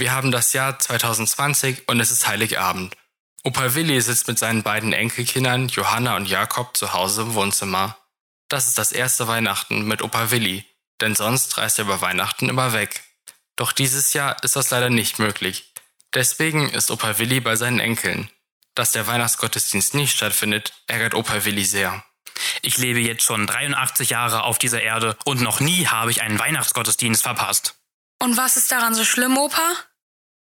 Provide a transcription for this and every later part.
Wir haben das Jahr 2020 und es ist Heiligabend. Opa Willi sitzt mit seinen beiden Enkelkindern Johanna und Jakob zu Hause im Wohnzimmer. Das ist das erste Weihnachten mit Opa Willi, denn sonst reist er über Weihnachten immer weg. Doch dieses Jahr ist das leider nicht möglich. Deswegen ist Opa Willi bei seinen Enkeln. Dass der Weihnachtsgottesdienst nicht stattfindet, ärgert Opa Willi sehr. Ich lebe jetzt schon 83 Jahre auf dieser Erde und noch nie habe ich einen Weihnachtsgottesdienst verpasst. Und was ist daran so schlimm, Opa?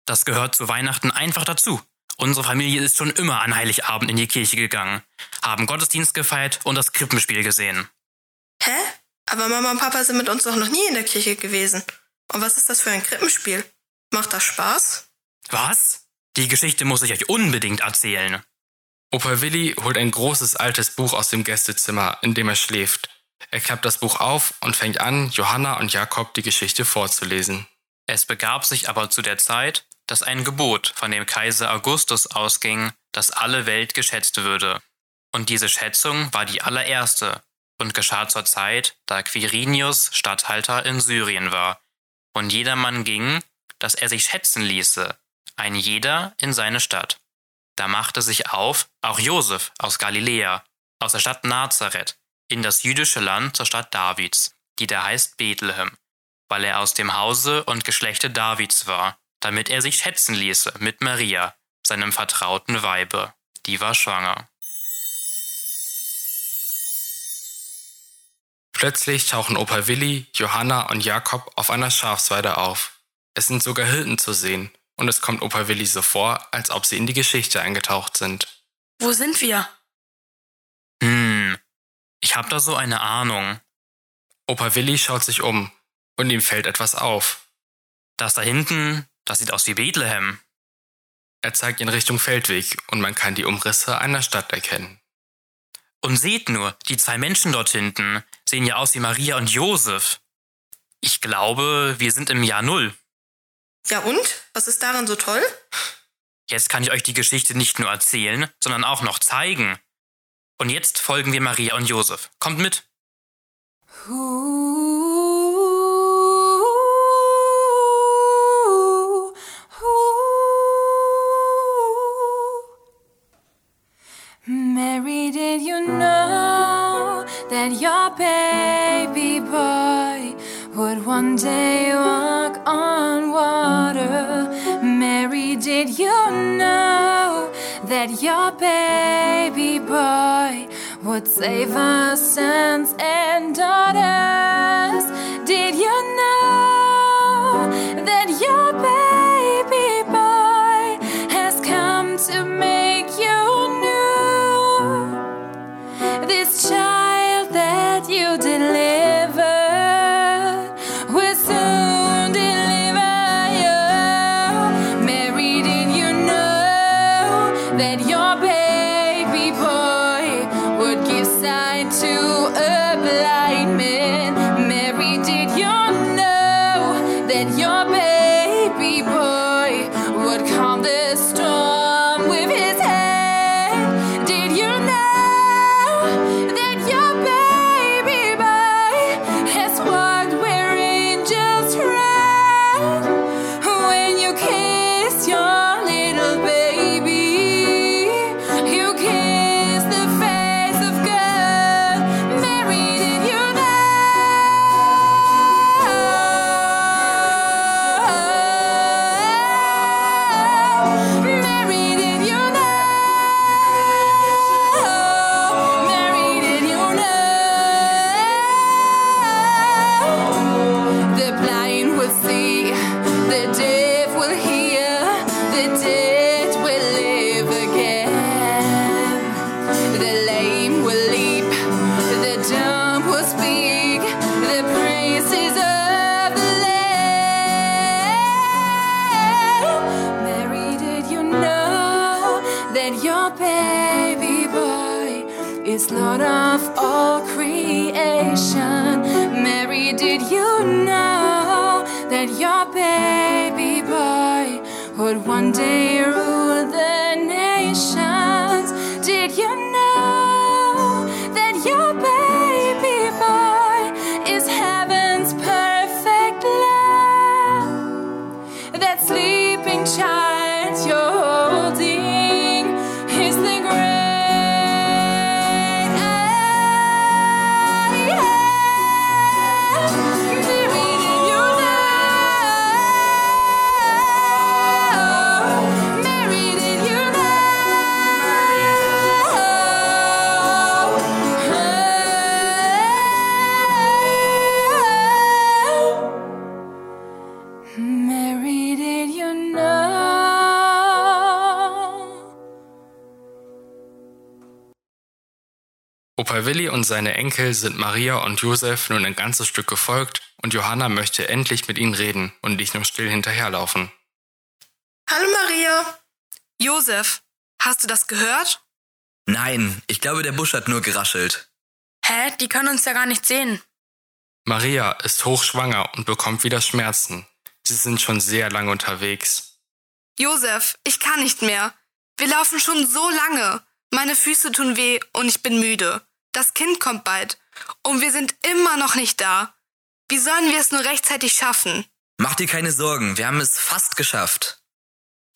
Das gehört zu Weihnachten einfach dazu. Unsere Familie ist schon immer an Heiligabend in die Kirche gegangen, haben Gottesdienst gefeiert und das Krippenspiel gesehen. Hä? Aber Mama und Papa sind mit uns doch noch nie in der Kirche gewesen. Und was ist das für ein Krippenspiel? Macht das Spaß? Was? Die Geschichte muss ich euch unbedingt erzählen. Opa Willi holt ein großes altes Buch aus dem Gästezimmer, in dem er schläft. Er klappt das Buch auf und fängt an, Johanna und Jakob die Geschichte vorzulesen. Es begab sich aber zu der Zeit, dass ein Gebot von dem Kaiser Augustus ausging, dass alle Welt geschätzt würde. Und diese Schätzung war die allererste und geschah zur Zeit, da Quirinius Statthalter in Syrien war. Und jedermann ging, dass er sich schätzen ließe, ein jeder in seine Stadt. Da machte sich auf auch Josef aus Galiläa, aus der Stadt Nazareth, in das jüdische Land zur Stadt Davids, die da heißt Bethlehem, weil er aus dem Hause und Geschlechte Davids war, damit er sich schätzen ließe mit Maria, seinem vertrauten Weibe, die war schwanger. Plötzlich tauchen Opa Willi, Johanna und Jakob auf einer Schafsweide auf. Es sind sogar Hirten zu sehen, und es kommt Opa Willi so vor, als ob sie in die Geschichte eingetaucht sind. Wo sind wir? Hm, ich hab da so eine Ahnung. Opa Willi schaut sich um, und ihm fällt etwas auf. Das da hinten, das sieht aus wie Bethlehem. Er zeigt in Richtung Feldweg und man kann die Umrisse einer Stadt erkennen. Und seht nur, die zwei Menschen dort hinten sehen ja aus wie Maria und Josef. Ich glaube, wir sind im Jahr Null. Ja und? Was ist daran so toll? Jetzt kann ich euch die Geschichte nicht nur erzählen, sondern auch noch zeigen. Und jetzt folgen wir Maria und Josef. Kommt mit. Mary, that your baby boy would one day walk on water? Mary, did you know that your baby boy would save our sons and daughters? Did you know that your baby of all creation? Mary, did you know that your baby boy would one day rule the nations? Did you know Opa Willi und seine Enkel sind Maria und Josef nun ein ganzes Stück gefolgt und Johanna möchte endlich mit ihnen reden und nicht nur still hinterherlaufen. Hallo Maria. Josef, hast du das gehört? Nein, ich glaube, der Busch hat nur geraschelt. Hä? Die können uns ja gar nicht sehen. Maria ist hochschwanger und bekommt wieder Schmerzen. Sie sind schon sehr lange unterwegs. Josef, ich kann nicht mehr. Wir laufen schon so lange. Meine Füße tun weh und ich bin müde. Das Kind kommt bald. Und wir sind immer noch nicht da. Wie sollen wir es nur rechtzeitig schaffen? Mach dir keine Sorgen, wir haben es fast geschafft.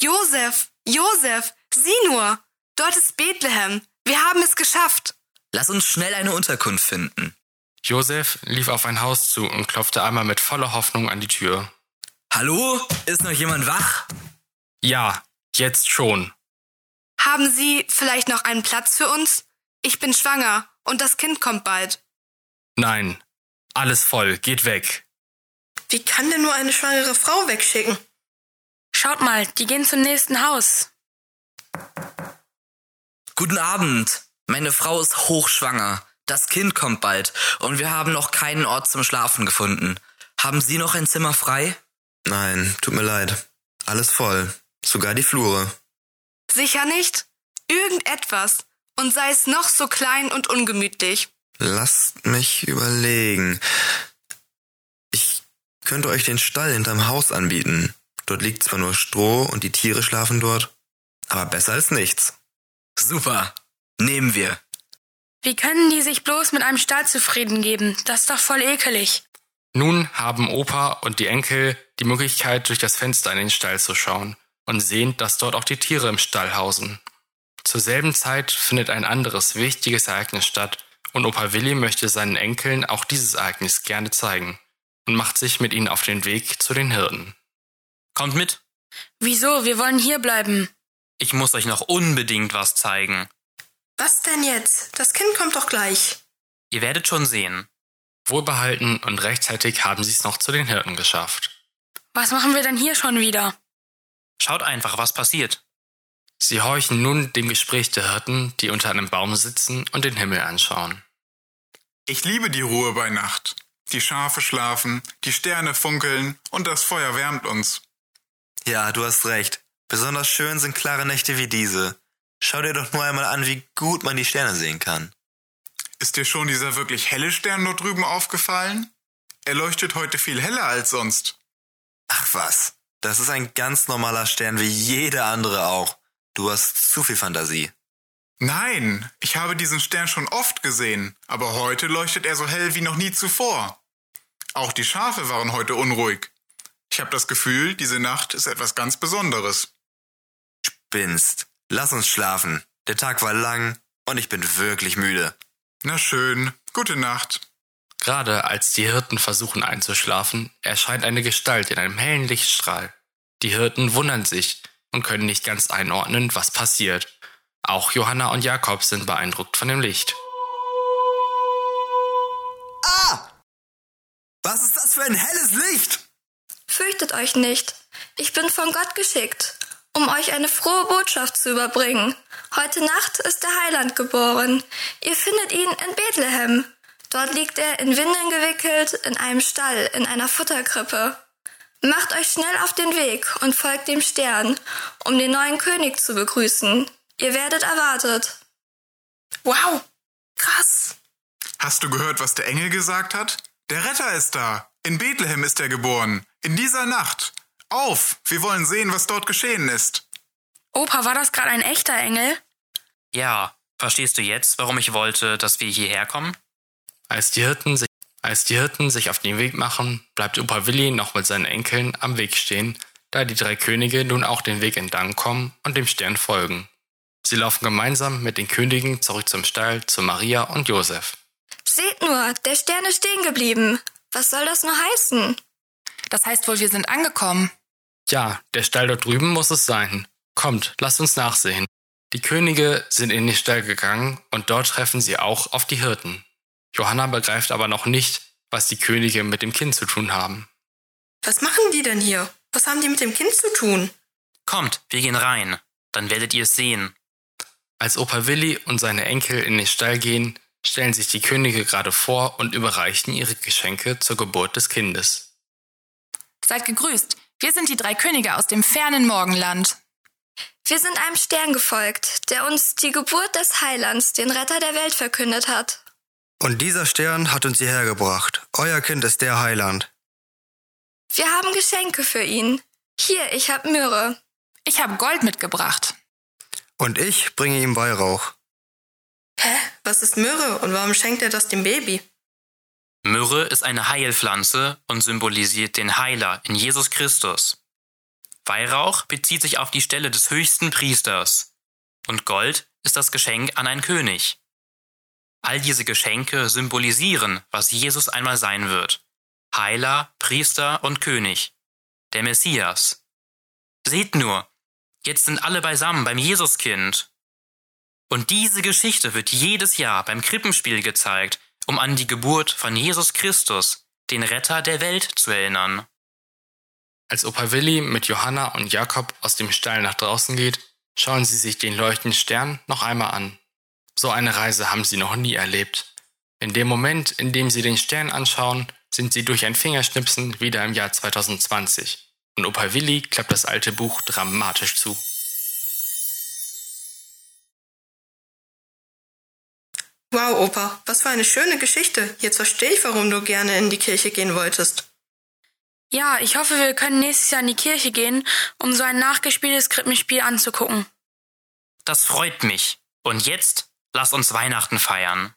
Josef, Josef, sieh nur. Dort ist Bethlehem. Wir haben es geschafft. Lass uns schnell eine Unterkunft finden. Josef lief auf ein Haus zu und klopfte einmal mit voller Hoffnung an die Tür. Hallo? Ist noch jemand wach? Ja, jetzt schon. Haben Sie vielleicht noch einen Platz für uns? Ich bin schwanger und das Kind kommt bald. Nein, alles voll, geht weg. Wie kann denn nur eine schwangere Frau wegschicken? Schaut mal, die gehen zum nächsten Haus. Guten Abend. Meine Frau ist hochschwanger. Das Kind kommt bald und wir haben noch keinen Ort zum Schlafen gefunden. Haben Sie noch ein Zimmer frei? Nein, tut mir leid. Alles voll. Sogar die Flure. Sicher nicht? Irgendetwas. Und sei es noch so klein und ungemütlich. Lasst mich überlegen. Ich könnte euch den Stall hinterm Haus anbieten. Dort liegt zwar nur Stroh und die Tiere schlafen dort, aber besser als nichts. Super. Nehmen wir. Wie können die sich bloß mit einem Stall zufrieden geben? Das ist doch voll ekelig. Nun haben Opa und die Enkel die Möglichkeit, durch das Fenster in den Stall zu schauen und sehen, dass dort auch die Tiere im Stall hausen. Zur selben Zeit findet ein anderes wichtiges Ereignis statt und Opa Willi möchte seinen Enkeln auch dieses Ereignis gerne zeigen und macht sich mit ihnen auf den Weg zu den Hirten. Kommt mit. Wieso? Wir wollen hier bleiben. Ich muss euch noch unbedingt was zeigen. Was denn jetzt? Das Kind kommt doch gleich. Ihr werdet schon sehen. Wohlbehalten und rechtzeitig haben sie es noch zu den Hirten geschafft. Was machen wir denn hier schon wieder? Schaut einfach, was passiert. Sie horchen nun dem Gespräch der Hirten, die unter einem Baum sitzen und den Himmel anschauen. Ich liebe die Ruhe bei Nacht. Die Schafe schlafen, die Sterne funkeln und das Feuer wärmt uns. Ja, du hast recht. Besonders schön sind klare Nächte wie diese. Schau dir doch nur einmal an, wie gut man die Sterne sehen kann. Ist dir schon dieser wirklich helle Stern dort drüben aufgefallen? Er leuchtet heute viel heller als sonst. Ach was, das ist ein ganz normaler Stern wie jeder andere auch. Du hast zu viel Fantasie. Nein, ich habe diesen Stern schon oft gesehen, aber heute leuchtet er so hell wie noch nie zuvor. Auch die Schafe waren heute unruhig. Ich habe das Gefühl, diese Nacht ist etwas ganz Besonderes. Spinnst. Lass uns schlafen. Der Tag war lang und ich bin wirklich müde. Na schön, gute Nacht. Gerade als die Hirten versuchen einzuschlafen, erscheint eine Gestalt in einem hellen Lichtstrahl. Die Hirten wundern sich und können nicht ganz einordnen, was passiert. Auch Johanna und Jakob sind beeindruckt von dem Licht. Ah! Was ist das für ein helles Licht? Fürchtet euch nicht. Ich bin von Gott geschickt, um euch eine frohe Botschaft zu überbringen. Heute Nacht ist der Heiland geboren. Ihr findet ihn in Bethlehem. Dort liegt er in Windeln gewickelt, in einem Stall, in einer Futterkrippe. Macht euch schnell auf den Weg und folgt dem Stern, um den neuen König zu begrüßen. Ihr werdet erwartet. Wow, krass. Hast du gehört, was der Engel gesagt hat? Der Retter ist da. In Bethlehem ist er geboren. In dieser Nacht. Auf, wir wollen sehen, was dort geschehen ist. Opa, war das gerade ein echter Engel? Ja, verstehst du jetzt, warum ich wollte, dass wir hierher kommen? Als die Hirten sich, als die Hirten sich auf den Weg machen, bleibt Opa Willi noch mit seinen Enkeln am Weg stehen, da die drei Könige nun auch den Weg entlang kommen und dem Stern folgen. Sie laufen gemeinsam mit den Königen zurück zum Stall zu Maria und Josef. Seht nur, der Stern ist stehen geblieben. Was soll das nur heißen? Das heißt wohl, wir sind angekommen. Ja, der Stall dort drüben muss es sein. Kommt, lasst uns nachsehen. Die Könige sind in den Stall gegangen und dort treffen sie auch auf die Hirten. Johanna begreift aber noch nicht, was die Könige mit dem Kind zu tun haben. Was machen die denn hier? Was haben die mit dem Kind zu tun? Kommt, wir gehen rein. Dann werdet ihr es sehen. Als Opa Willi und seine Enkel in den Stall gehen, stellen sich die Könige gerade vor und überreichen ihre Geschenke zur Geburt des Kindes. Seid gegrüßt. Wir sind die drei Könige aus dem fernen Morgenland. Wir sind einem Stern gefolgt, der uns die Geburt des Heilands, den Retter der Welt, verkündet hat. Und dieser Stern hat uns hierher gebracht. Euer Kind ist der Heiland. Wir haben Geschenke für ihn. Hier, ich hab Myrrhe. Ich habe Gold mitgebracht. Und ich bringe ihm Weihrauch. Hä? Was ist Myrrhe und warum schenkt er das dem Baby? Myrrhe ist eine Heilpflanze und symbolisiert den Heiler in Jesus Christus. Weihrauch bezieht sich auf die Stelle des höchsten Priesters. Und Gold ist das Geschenk an einen König. All diese Geschenke symbolisieren, was Jesus einmal sein wird. Heiler, Priester und König. Der Messias. Seht nur, jetzt sind alle beisammen beim Jesuskind. Und diese Geschichte wird jedes Jahr beim Krippenspiel gezeigt, um an die Geburt von Jesus Christus, den Retter der Welt, zu erinnern. Als Opa Willi mit Johanna und Jakob aus dem Stall nach draußen geht, schauen sie sich den leuchtenden Stern noch einmal an. So eine Reise haben sie noch nie erlebt. In dem Moment, in dem sie den Stern anschauen, sind sie durch ein Fingerschnipsen wieder im Jahr 2020. Und Opa Willi klappt das alte Buch dramatisch zu. Wow, Opa, was für eine schöne Geschichte. Jetzt verstehe ich, warum du gerne in die Kirche gehen wolltest. Ja, ich hoffe, wir können nächstes Jahr in die Kirche gehen, um so ein nachgespieltes Krippenspiel anzugucken. Das freut mich. Und jetzt lass uns Weihnachten feiern.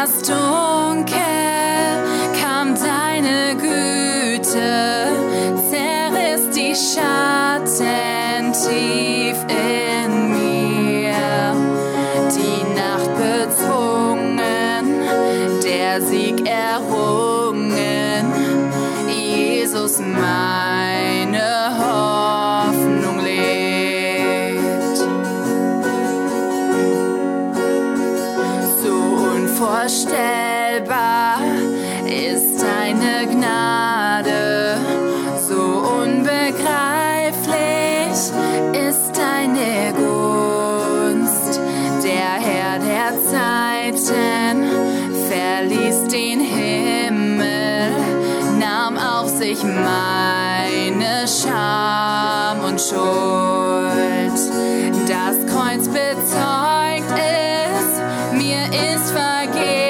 Das Dunkel kam deine Güte, zerriss die Schatten unvorstellbar ist deine Gnade, so unbegreiflich ist deine Gunst. Der Herr der Zeiten verließ den Himmel, nahm auf sich meine Scham und Schuld. Ist vergeben.